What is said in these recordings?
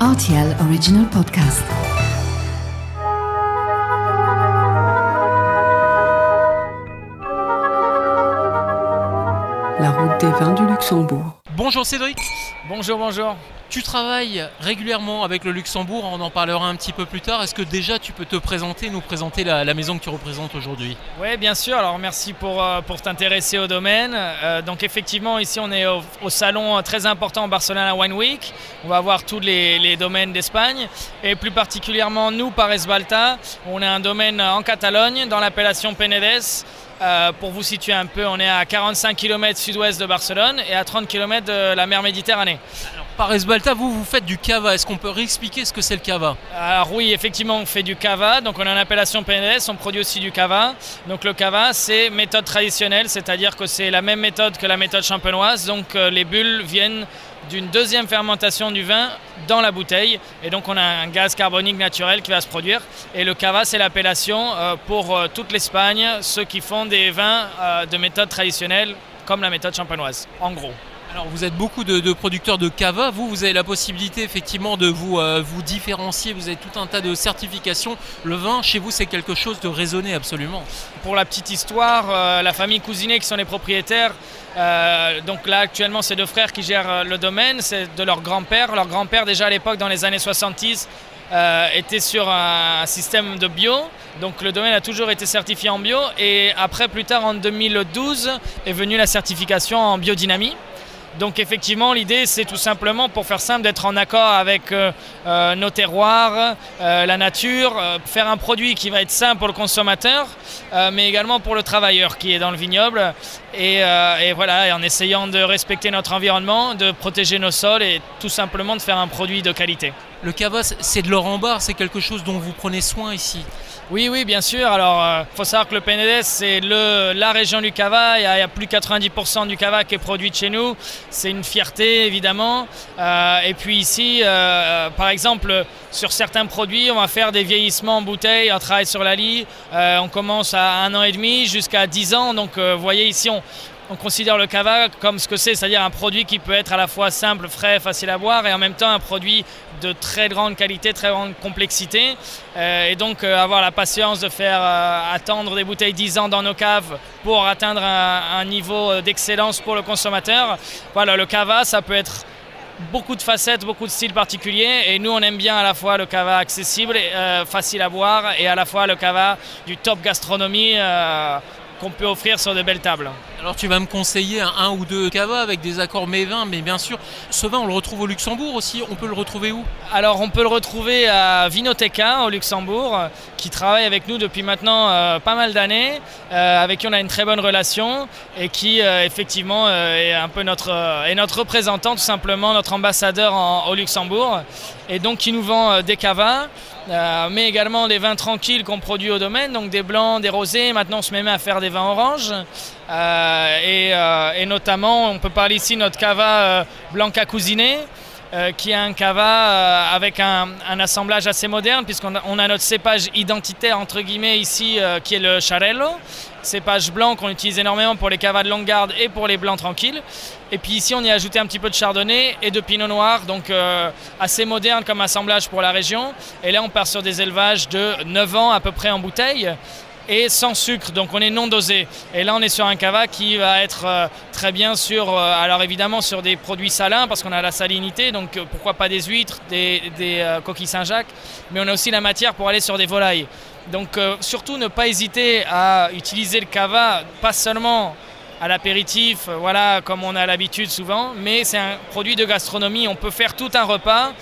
RTL Original Podcast. La route des vins du Luxembourg. Bonjour Cédric, Bonjour, bonjour. Tu travailles régulièrement avec le Luxembourg, on en parlera un petit peu plus tard. Est-ce que déjà tu peux te présenter, nous présenter la, la maison que tu représentes aujourd'hui? Oui, bien sûr. Alors, merci pour, euh, pour t'intéresser au domaine. Euh, donc, effectivement, ici, on est au, au salon très important Barcelona Wine Week. On va voir tous les, les domaines d'Espagne. Et plus particulièrement, nous, par Esbalta, on a un domaine en Catalogne, dans l'appellation Penedès. Euh, pour vous situer un peu, on est à 45 km sud-ouest de Barcelone et à 30 km de la mer Méditerranée. Par Esbalta, vous, vous faites du cava. Est-ce qu'on peut réexpliquer ce que c'est le cava Alors oui, effectivement, on fait du cava. Donc on a une appellation PNS, on produit aussi du cava. Donc le cava, c'est méthode traditionnelle, c'est-à-dire que c'est la même méthode que la méthode champenoise. Donc euh, les bulles viennent d'une deuxième fermentation du vin dans la bouteille. Et donc on a un gaz carbonique naturel qui va se produire. Et le cava, c'est l'appellation euh, pour euh, toute l'Espagne, ceux qui font des vins de méthode traditionnelle comme la méthode champenoise, en gros. Alors vous êtes beaucoup de, producteurs de cava. Vous, vous avez la possibilité effectivement de vous, euh, vous différencier. Vous avez tout un tas de certifications. Le vin, chez vous, c'est quelque chose de raisonné absolument. Pour la petite histoire, euh, la famille Cousinet qui sont les propriétaires, euh, donc là actuellement c'est deux frères qui gèrent le domaine, c'est de leur grand-père. Leur grand-père déjà à l'époque dans les années 70 euh, était sur un système de bio, donc le domaine a toujours été certifié en bio et après plus tard en 2012 est venue la certification en biodynamie. Donc effectivement, l'idée, c'est tout simplement, pour faire simple, d'être en accord avec euh, euh, nos terroirs, euh, la nature, faire un produit qui va être sain pour le consommateur, mais également pour le travailleur qui est dans le vignoble. Et, voilà, en essayant de respecter notre environnement, de protéger nos sols et tout simplement de faire un produit de qualité. Le cava, c'est- c'est de l'or en barre. C'est quelque chose dont vous prenez soin ici. Oui, oui, bien sûr. Alors, il faut savoir que le Penedès, c'est la région du cava. Il y a, plus de 90% du cava qui est produit chez nous. C'est une fierté, évidemment. Euh, et puis ici, euh, par exemple, sur certains produits, on va faire des vieillissements en bouteille. On travaille sur la lie. Euh, on commence à un an et demi jusqu'à 10 ans. Donc, euh, vous voyez ici, on, on considère le cava comme ce que c'est, c'est-à-dire un produit qui peut être à la fois simple, frais, facile à boire et en même temps un produit de très grande qualité, très grande complexité. Euh, et donc euh, avoir la patience de faire euh, attendre des bouteilles 10 ans dans nos caves pour atteindre un, niveau d'excellence pour le consommateur. Voilà, le cava, ça peut être beaucoup de facettes, beaucoup de styles particuliers et nous on aime bien à la fois le cava accessible, facile à boire et à la fois le cava du top gastronomie qu'on peut offrir sur de belles tables. Alors tu vas me conseiller un, un ou deux cava avec des accords mévins, mais bien sûr, ce vin, on le retrouve au Luxembourg aussi. On peut le retrouver où? Alors on peut le retrouver à Vinoteca au Luxembourg, qui travaille avec nous depuis maintenant euh, pas mal d'années, euh, avec qui on a une très bonne relation et qui euh, effectivement est un peu notre, est notre représentant tout simplement, notre ambassadeur en- au Luxembourg, et donc qui nous vend des cavas. Euh, mais également des vins tranquilles qu'on produit au domaine, donc des blancs, des rosés. Maintenant, on se met à faire des vins oranges. Euh, et, euh, et notamment, on peut parler ici de notre cava Blanca Cousinet, euh, qui est un cava avec un, assemblage assez moderne, puisqu'on a, on a notre cépage identitaire, entre guillemets, ici, qui est le Charello. Cépage blanc qu'on utilise énormément pour les cavas de longue garde et pour les blancs tranquilles. Et puis ici, on y a ajouté un petit peu de chardonnay et de pinot noir, donc euh, assez moderne comme assemblage pour la région. Et là, on part sur des élevages de 9 ans à peu près en bouteille et sans sucre, donc on est non dosé. Et là, on est sur un cava qui va être euh, très bien sur, euh, alors évidemment sur des produits salins parce qu'on a la salinité, donc pourquoi pas des huîtres, des, des, coquilles Saint-Jacques, mais on a aussi la matière pour aller sur des volailles. Donc surtout ne pas hésiter à utiliser le cava, pas seulement à l'apéritif, euh, voilà, comme on a l'habitude souvent, mais c'est un produit de gastronomie. On peut faire tout un repas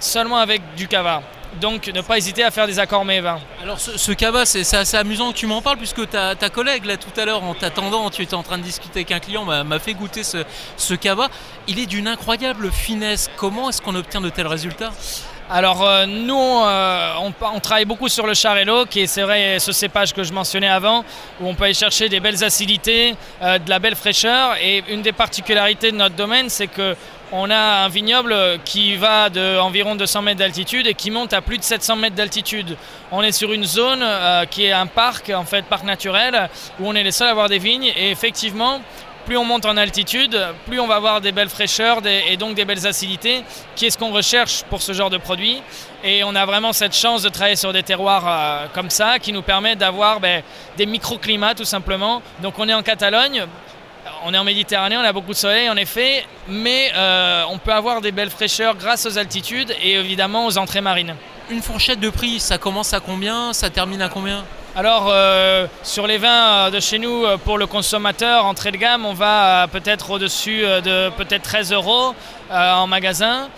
seulement avec du cava. Donc ne pas hésiter à faire des accords mets vins. Alors ce, cava, c'est assez amusant que tu m'en parles puisque ta, collègue là tout à l'heure en t'attendant, tu étais en train de discuter avec un client, m'a fait goûter ce cava. Il est d'une incroyable finesse. Comment est-ce qu'on obtient de tels résultats? Alors euh, nous, euh, on, travaille beaucoup sur le Charello, qui est c'est vrai ce cépage que je mentionnais avant, où on peut aller chercher des belles acidités, euh, de la belle fraîcheur. Et une des particularités de notre domaine, c'est que on a un vignoble qui va de environ 200 mètres d'altitude et qui monte à plus de 700 mètres d'altitude. On est sur une zone qui est un parc, en fait, parc naturel, où on est les seuls à avoir des vignes. Et effectivement, plus on monte en altitude, plus on va avoir des belles fraîcheurs et donc des belles acidités, qui est ce qu'on recherche pour ce genre de produit. Et on a vraiment cette chance de travailler sur des terroirs euh, comme ça, qui nous permettent d'avoir ben, des microclimats tout simplement. Donc on est en Catalogne, on est en Méditerranée, on a beaucoup de soleil en effet, mais euh, on peut avoir des belles fraîcheurs grâce aux altitudes et évidemment aux entrées marines. Une fourchette de prix, ça commence à combien? Ça termine à combien? Alors euh, sur les vins de chez nous, euh, pour le consommateur, entrée de gamme, on va peut-être au-dessus de peut-être 13 euros en magasin.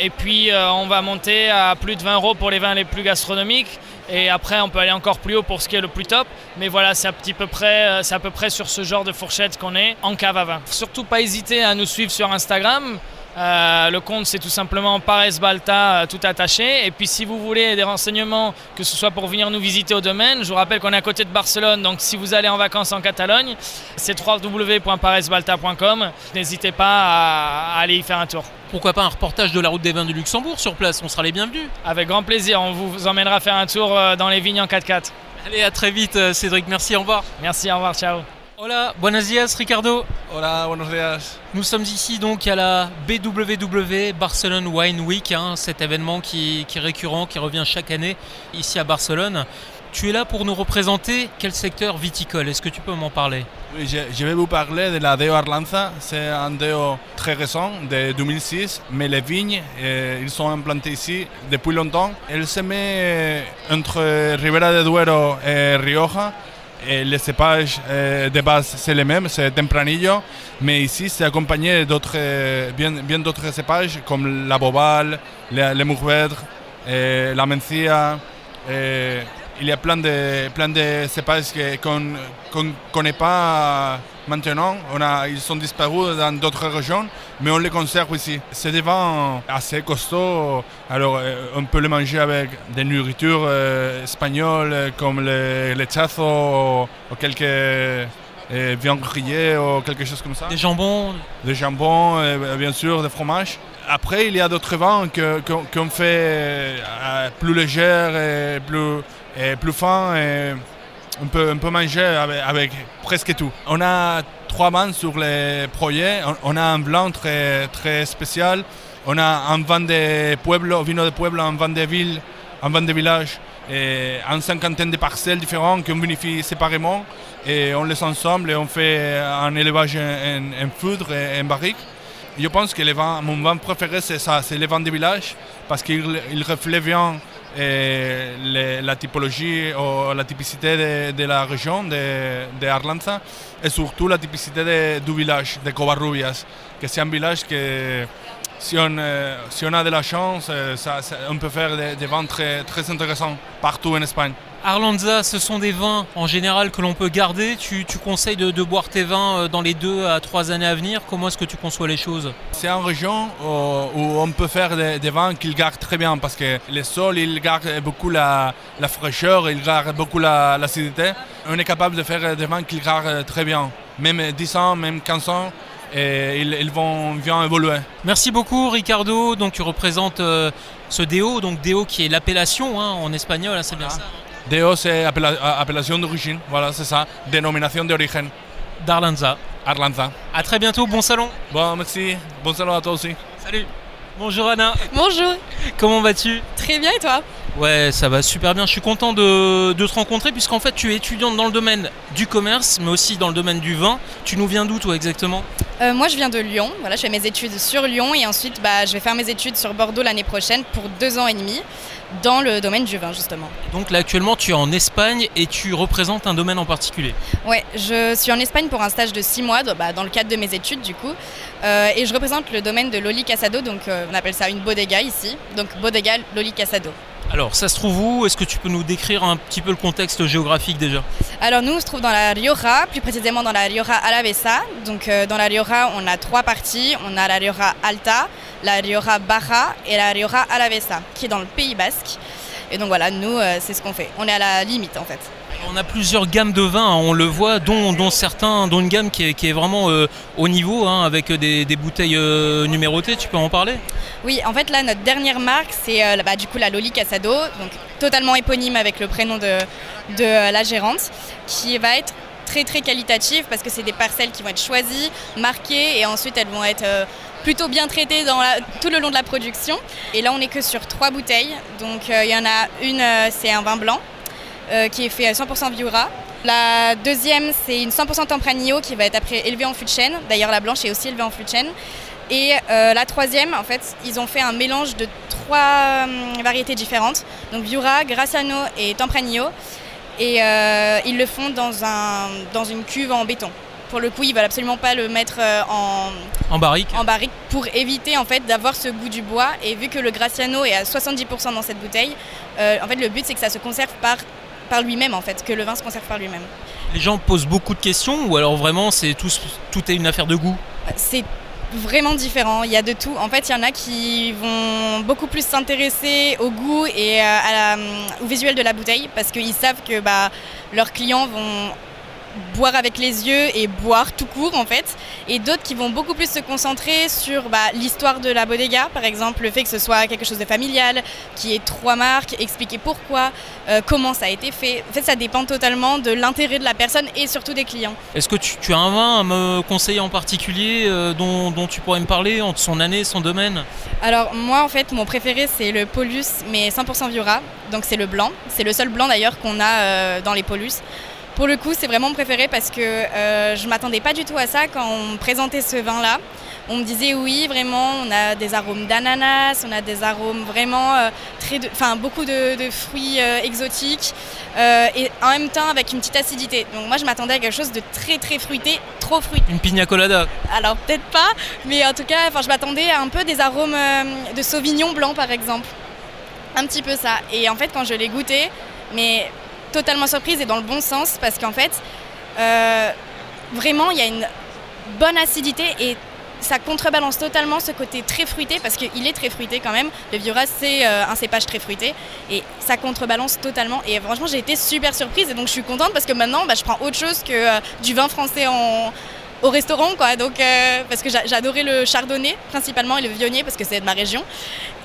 et puis on va monter à plus de 20 euros pour les vins les plus gastronomiques. Et après, on peut aller encore plus haut pour ce qui est le plus top. Mais voilà, c'est à peu près sur ce genre de fourchette qu'on est en cave à vin. Surtout pas hésiter à nous suivre sur Instagram. Euh, le compte, c'est tout simplement Pares Balta, euh, tout attaché. Et puis, si vous voulez des renseignements, que ce soit pour venir nous visiter au domaine, je vous rappelle qu'on est à côté de Barcelone. Donc, si vous allez en vacances en Catalogne, c'est www.paresbalta.com. N'hésitez pas à, aller y faire un tour. Pourquoi pas un reportage de la route des vins du Luxembourg sur place On sera les bienvenus. Avec grand plaisir. On vous emmènera faire un tour euh, dans les vignes en 4x4. Allez, à très vite, Cédric. Merci, au revoir. Merci, au revoir, ciao. Hola, buenos días Ricardo. Hola, buenos días. Nous sommes ici donc à la BWW Barcelone Wine Week, hein, cet événement qui, est récurrent, qui revient chaque année ici à Barcelone. Tu es là pour nous représenter quel secteur viticole? Est-ce que tu peux m'en parler? Oui, je, vais vous parler de la Deo Arlanza. C'est un Deo très récent, de 2006, mais les vignes, euh, ils sont implantés ici depuis longtemps. Elle se met entre Ribera de Duero et Rioja et les cépages euh, de base, c'est les mêmes, c'est Tempranillo, mais ici, c'est accompagné d'autres, euh, bien, d'autres cépages comme la Bobal, les, Mourvèdre, la Mencia. Il y a plein de, plein de cépages qu'on ne connaît pas maintenant. On a, ils sont disparus dans d'autres régions, mais on les conserve ici. C'est des vins assez costauds. Alors, euh, on peut les manger avec des nourritures euh, espagnoles comme le lechazo ou quelques euh, viandes grillées ou quelque chose comme ça. Des jambons Des jambons, bien sûr, des fromages. Après, il y a d'autres vins qu'on fait plus légers et plus, plus fins. Et on peut, manger avec, presque tout. On a trois vins sur les projets. On, a un blanc très, très spécial. On a un vin de pueblo, vino de pueblo, un vin de ville, un vin de village, et une cinquantaine de parcelles différentes qu'on vinifie séparément. Et on les ensemble et on fait un élevage en, foudre et en barrique. Je pense que mon vin préféré, c'est ça, c'est le vin de village, parce qu'il reflète bien et la typologie ou la typicité de, la région de, Arlanza et surtout la typicité du village de Covarrubias, que c'est un village que si on, a de la chance, on peut faire des, des ventes très, très intéressants partout en Espagne. Arlanza, ce sont des vins en général que l'on peut garder. Tu, conseilles de, boire tes vins euh, dans les deux à trois années à venir. Comment est-ce que tu conçois les choses? C'est une région où, on peut faire des, vins qu'ils gardent très bien parce que le sol, il garde beaucoup la, fraîcheur, il garde beaucoup l'acidité. on est capable de faire des vins qu'ils gardent très bien. Même 10 ans, même 15 ans, et ils, vont bien évoluer. Merci beaucoup Ricardo. Donc tu représentes euh, ce Deo, donc Deo qui est l'appellation hein, en espagnol, hein, c'est bien ça. Hein? DO c'est appellation d'origine, voilà, c'est ça. Dénomination d'origine. D'Arlanza. Arlanza. À très bientôt, bon salon. Bon, merci. Bon salon à toi aussi. Salut. Bonjour Anna. Bonjour. Comment vas-tu? Très bien et toi? Ouais, ça va super bien. Je suis content de, te rencontrer puisqu'en fait tu es étudiante dans le domaine du commerce, mais aussi dans le domaine du vin. Tu nous viens d'où toi exactement? Euh, Moi je viens de Lyon. Voilà, je fais mes études sur Lyon et ensuite bah, je vais faire mes études sur Bordeaux l'année prochaine pour deux ans et demi dans le domaine du vin justement. Donc là actuellement tu es en Espagne et tu représentes un domaine en particulier Ouais, je suis en Espagne pour un stage de six mois bah, dans le cadre de mes études du coup euh, et je représente le domaine de Loli Casado, donc euh, on appelle ça une bodega ici, donc bodega Loli Casado. Alors, ça se trouve où? Est-ce que tu peux nous décrire un petit peu le contexte géographique déjà? Alors, nous, on se trouve dans la Rioja, plus précisément dans la Rioja Alavesa. Donc, euh, dans la Rioja, on a trois parties. On a la Rioja Alta, la Rioja Baja et la Rioja Alavesa, qui est dans le Pays Basque. Et donc, voilà, nous, euh, c'est ce qu'on fait. On est à la limite, en fait. On a plusieurs gammes de vins, hein, on le voit, dont, dont une gamme qui est, vraiment euh, au niveau, hein, avec des, bouteilles euh, numérotées. Tu peux en parler? Oui, en fait là, notre dernière marque, c'est euh, bah, du coup la Loli Casado, donc totalement éponyme avec le prénom de, de la gérante, qui va être très très qualitatives parce que c'est des parcelles qui vont être choisies, marquées et ensuite elles vont être euh, plutôt bien traitées tout le long de la production. Et là on n'est que sur trois bouteilles. Donc euh, il y en a une, euh, c'est un vin blanc euh, qui est fait à 100% Viura. La deuxième, c'est une 100% Tempranillo qui va être après élevée en fût de chêne. D'ailleurs, la blanche est aussi élevée en fût de chêne. Et euh, la troisième, en fait, ils ont fait un mélange de trois hum, variétés différentes. Donc Viura, Graciano et Tempranillo. Et euh, ils le font dans, un, dans une cuve en béton. Pour le coup, ils veulent absolument pas le mettre euh, en, En barrique en barrique pour éviter en fait d'avoir ce goût du bois. Et vu que le Graciano est à 70% dans cette bouteille, euh, en fait le but c'est que ça se conserve par, par lui-même en fait, que le vin se conserve par lui-même. Les gens posent beaucoup de questions ou alors vraiment c'est tout, tout est une affaire de goût? C'est vraiment différent, il y a de tout. En fait, il y en a qui vont beaucoup plus s'intéresser au goût et euh, à la- au visuel de la bouteille parce qu'ils savent que bah, leurs clients vont boire avec les yeux et boire tout court en fait. Et d'autres qui vont beaucoup plus se concentrer sur bah, l'histoire de la bodega par exemple le fait que ce soit quelque chose de familial qui ait trois marques expliquer pourquoi euh, comment ça a été fait. En fait ça dépend totalement de l'intérêt de la personne et surtout des clients. Est-ce que tu, tu as un vin à me conseiller en particulier euh, dont, dont tu pourrais me parler entre son année, son domaine? Alors moi en fait mon préféré c'est le Paulus mais 100% Viura, donc c'est le blanc. C'est le seul blanc d'ailleurs qu'on a euh, dans les Paulus. Pour le coup c'est vraiment mon préféré parce que euh, je m'attendais pas du tout à ça quand on me présentait ce vin là. On me disait oui vraiment on a des arômes d'ananas, on a des arômes vraiment euh, très, de- enfin beaucoup de, de fruits euh, exotiques et en même temps avec une petite acidité. Donc moi je m'attendais à quelque chose de très très fruité, trop fruité. Une pina colada Alors peut-être pas, mais en tout cas, enfin, je m'attendais à un peu des arômes de Sauvignon blanc par exemple. Un petit peu ça. Et en fait, quand je l'ai goûté, mais totalement surprise et dans le bon sens, parce qu'en fait, euh, vraiment, il y a une bonne acidité et ça contrebalance totalement ce côté très fruité, parce qu'il est très fruité quand même. Le Viura, c'est euh, un cépage très fruité, et ça contrebalance totalement. Et franchement, j'ai été super surprise, et donc je suis contente parce que maintenant, bah, je prends autre chose que euh, du vin français en, au restaurant quoi. Donc euh, parce que j'a- j'adorais le chardonnay principalement et le viognier parce que c'est de ma région.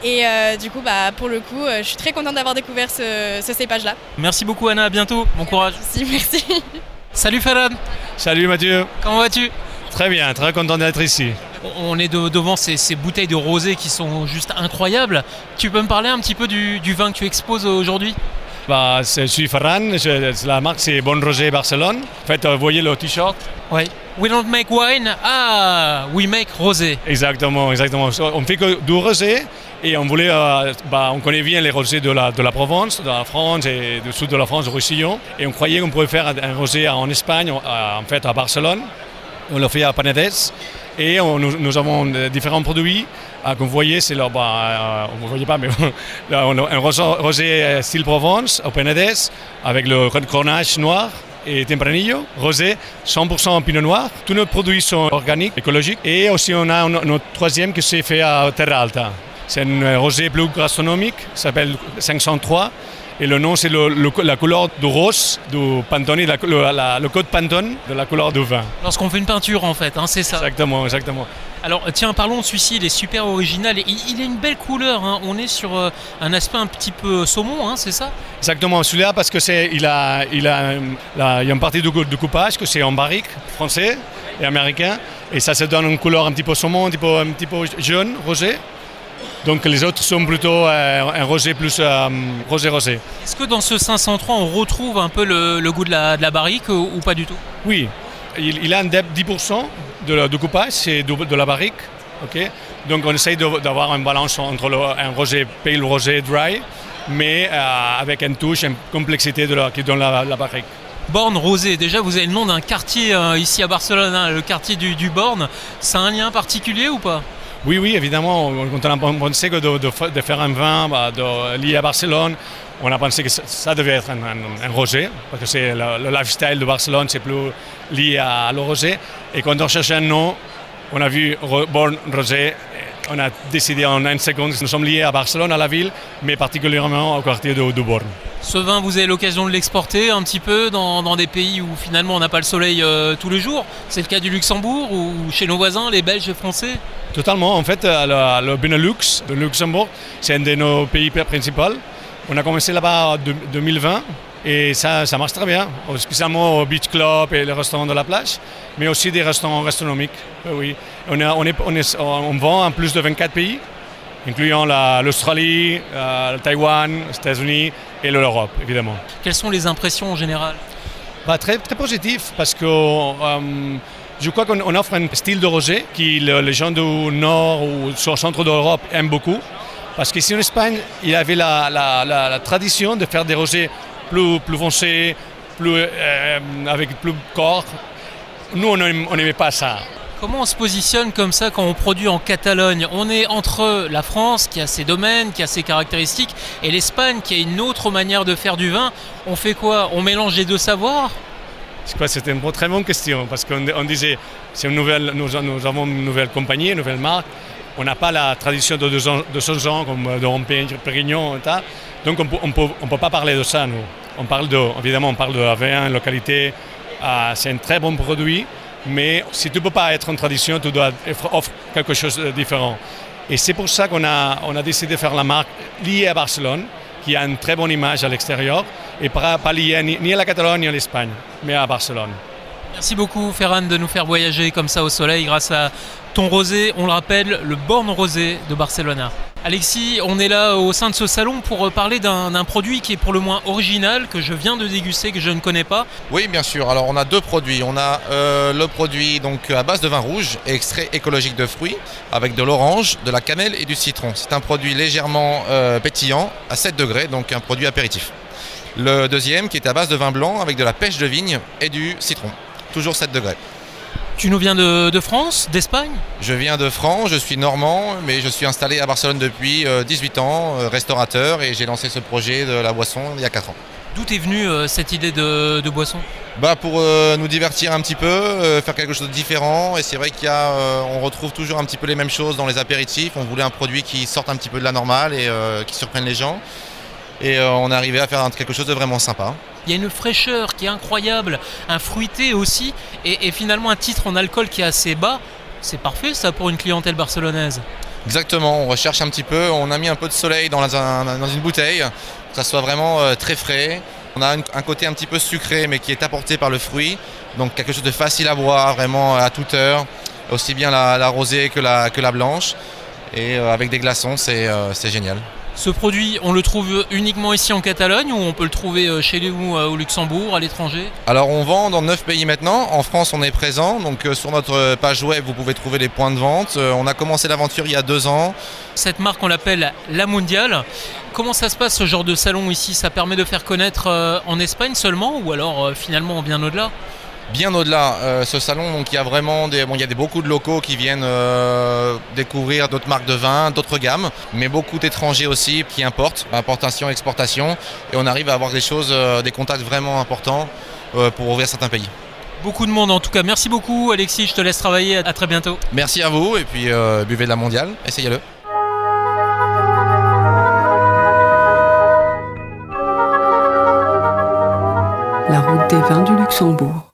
Et euh, du coup bah pour le coup euh, je suis très contente d'avoir découvert ce, ce cépage là Merci beaucoup Anna, à bientôt, bon courage. si merci. Salut Ferran, Salut Mathieu, comment vas-tu? Très bien, très content d'être ici. On est de- devant ces, ces bouteilles de rosé qui sont juste incroyables. Tu peux me parler un petit peu du, du vin que tu exposes aujourd'hui? Bah, je suis Ferran, je- la marque c'est Bon Rosé Barcelone. En fait, vous voyez le t-shirt Oui. We don't make wine, ah, we make rosé. Exactement, exactement. On fait que du rosé et on voulait, euh, bah, on connaît bien les rosés de la, de la Provence, de la France et du sud de la France, du Roussillon. Et on croyait qu'on pouvait faire un rosé en Espagne, euh, en fait à Barcelone. On l'a fait à Penedès et nous, avons euh, différents produits. Comme vous voyez, c'est là, bah, euh, vous voyez pas, mais là, on a un rosé, euh, style Provence au Penedès avec le grenache noir et Tempranillo, rosé, 100% pinot noir. Tous nos produits sont organiques, écologiques. Et aussi, on a notre troisième qui s'est fait à Terra Alta. C'est un euh, rosé plus gastronomique, s'appelle 503. Et le nom, c'est le- le- la couleur du rose, du Pantone, la- le, la- le code Pantone de la couleur du vin. Lorsqu'on fait une peinture en fait, hein, c'est ça. Exactement, exactement. Alors tiens, parlons de celui-ci, il est super original il, il a une belle couleur. hein. On est sur euh, un aspect un petit peu saumon, hein, c'est ça? Exactement, celui-là parce que c'est, il a, il a, là, il y a une partie du coupage que c'est en barrique français et américain et ça se donne une couleur un petit peu saumon, un petit peu, un petit peu jaune, rosé. Donc les autres sont plutôt euh, un rosé plus euh, rosé-rosé. Est-ce que dans ce 503, on retrouve un peu le, le goût de la, de la barrique ou, ou pas du tout? Oui, il, il a un depth 10% de, de coupage, c'est de, de la barrique. ok? Donc on essaye d'avoir une balance entre le- un rosé pale, rosé dry, mais euh, avec une touche, une complexité de la, qui donne la, la barrique. Borne Rosé, déjà vous avez le nom d'un quartier euh, ici à Barcelone, hein, le quartier du, du Borne. C'est un lien particulier ou pas? Oui, oui, évidemment. Quand on a pensé que de, de fa- de faire un vin bah, de- lié à Barcelone, on a pensé que ça, devait être un, rosé, parce que c'est le, le lifestyle de Barcelone, c'est plus lié à le rosé. Et quand on cherchait un nom, on a vu Born Rosé. On a décidé en une seconde, nous sommes liés à Barcelone, à la ville, mais particulièrement au quartier de, de. Ce vin, vous avez l'occasion de l'exporter un petit peu dans, dans des pays où finalement on n'a pas le soleil euh, tous les jours? C'est le cas du Luxembourg ou chez nos voisins, les Belges et Français? Totalement. En fait, euh, le, le Benelux, le Luxembourg, c'est un de nos pays principaux. On a commencé là-bas en deux- 2020 Et ça, ça marche très bien, spécialement au beach club et les restaurants de la plage, mais aussi des restaurants gastronomiques. Oui. On, on, est, on, est, on, vend en plus de 24 pays, incluant l'Australie, le Taïwan, les États-Unis et l'Europe, évidemment. Quelles sont les impressions en général? Bah, très, très positif, parce que euh, je crois qu'on offre un style de rosé que les gens du nord ou du centre d'Europe aiment beaucoup. Parce qu'ici en Espagne, il y avait la, la, la, tradition de faire des rosés plus, plus foncés, plus, euh, avec plus de corps. Nous, on n'aimait pas ça. Comment on se positionne comme ça quand on produit en Catalogne? On est entre la France qui a ses domaines, qui a ses caractéristiques, et l'Espagne qui a une autre manière de faire du vin. On fait quoi? On mélange les deux savoirs? C'était une très bonne question parce qu'on disait, c'est une nouvelle, nous, avons une nouvelle compagnie, une nouvelle marque. On n'a pas la tradition de 200 ans comme de Pérignon, donc on ne peut, pas parler de ça. Nous. On parle de, évidemment, on parle de la localité. Ah, c'est un très bon produit, mais si tu ne peux pas être en tradition, tu dois offrir quelque chose de différent. Et c'est pour ça qu'on a, décidé de faire la marque liée à Barcelone, qui a une très bonne image à l'extérieur et pas, pas liée ni à la Catalogne ni à l'Espagne, mais à Barcelone. Merci beaucoup Ferran de nous faire voyager comme ça au soleil grâce à ton rosé, on le rappelle, le Born Rosé de Barcelona. Alexis, on est là au sein de ce salon pour parler d'un produit qui est pour le moins original, que je viens de déguster, que je ne connais pas. Oui, bien sûr. Alors, on a deux produits. On a euh, le produit à base de vin rouge, extrait écologique de fruits, avec de l'orange, de la cannelle et du citron. C'est un produit légèrement euh, pétillant, à 7 degrés, donc un produit apéritif. Le deuxième qui est à base de vin blanc, avec de la pêche de vigne et du citron. Toujours 7 degrés. Tu nous viens de, France, d'Espagne Je viens de France, je suis normand, mais je suis installé à Barcelone depuis 18 euh, ans, euh, restaurateur, et j'ai lancé ce projet de la boisson il y a 4 ans. D'où est venue euh, cette idée de, boisson? Bah Pour nous divertir un petit peu, faire quelque chose de différent. Et c'est vrai qu'on retrouve toujours un petit peu les mêmes choses dans les apéritifs. On voulait un produit qui sorte un petit peu de la normale et qui surprenne les gens. Et on est arrivé à faire quelque chose de vraiment sympa. Il y a une fraîcheur qui est incroyable, un fruité aussi, et, finalement un titre en alcool qui est assez bas. C'est parfait ça pour une clientèle barcelonaise. Exactement, on recherche un petit peu, on a mis un peu de soleil dans, une bouteille, que ça soit vraiment euh, très frais. On a un, côté un petit peu sucré mais qui est apporté par le fruit, donc quelque chose de facile à boire, vraiment à toute heure, aussi bien la, rosée que la, blanche. Et euh, avec des glaçons, euh, c'est génial. Ce produit, on le trouve uniquement ici en Catalogne ou on peut le trouver euh, chez nous euh, au Luxembourg, à l'étranger? Alors on vend dans 9 pays maintenant. En France, on est présent. Donc euh, sur notre page web, vous pouvez trouver les points de vente. On a commencé l'aventure il y a deux ans. Cette marque, on l'appelle La Mondiale. Comment ça se passe ce genre de salon ici? Ça permet de faire connaître en Espagne seulement ou alors finalement bien au-delà? Bien au-delà. Euh, ce salon, donc il y a vraiment des, bon, il y a des, beaucoup de locaux qui viennent euh, découvrir d'autres marques de vin, d'autres gammes, mais beaucoup d'étrangers aussi qui importent, importation, exportation, et on arrive à avoir des choses, euh, des contacts vraiment importants pour ouvrir certains pays. Beaucoup de monde en tout cas. Merci beaucoup Alexis, je te laisse travailler. À très bientôt. Merci à vous et puis buvez de la mondiale, essayez-le. La route des vins du Luxembourg.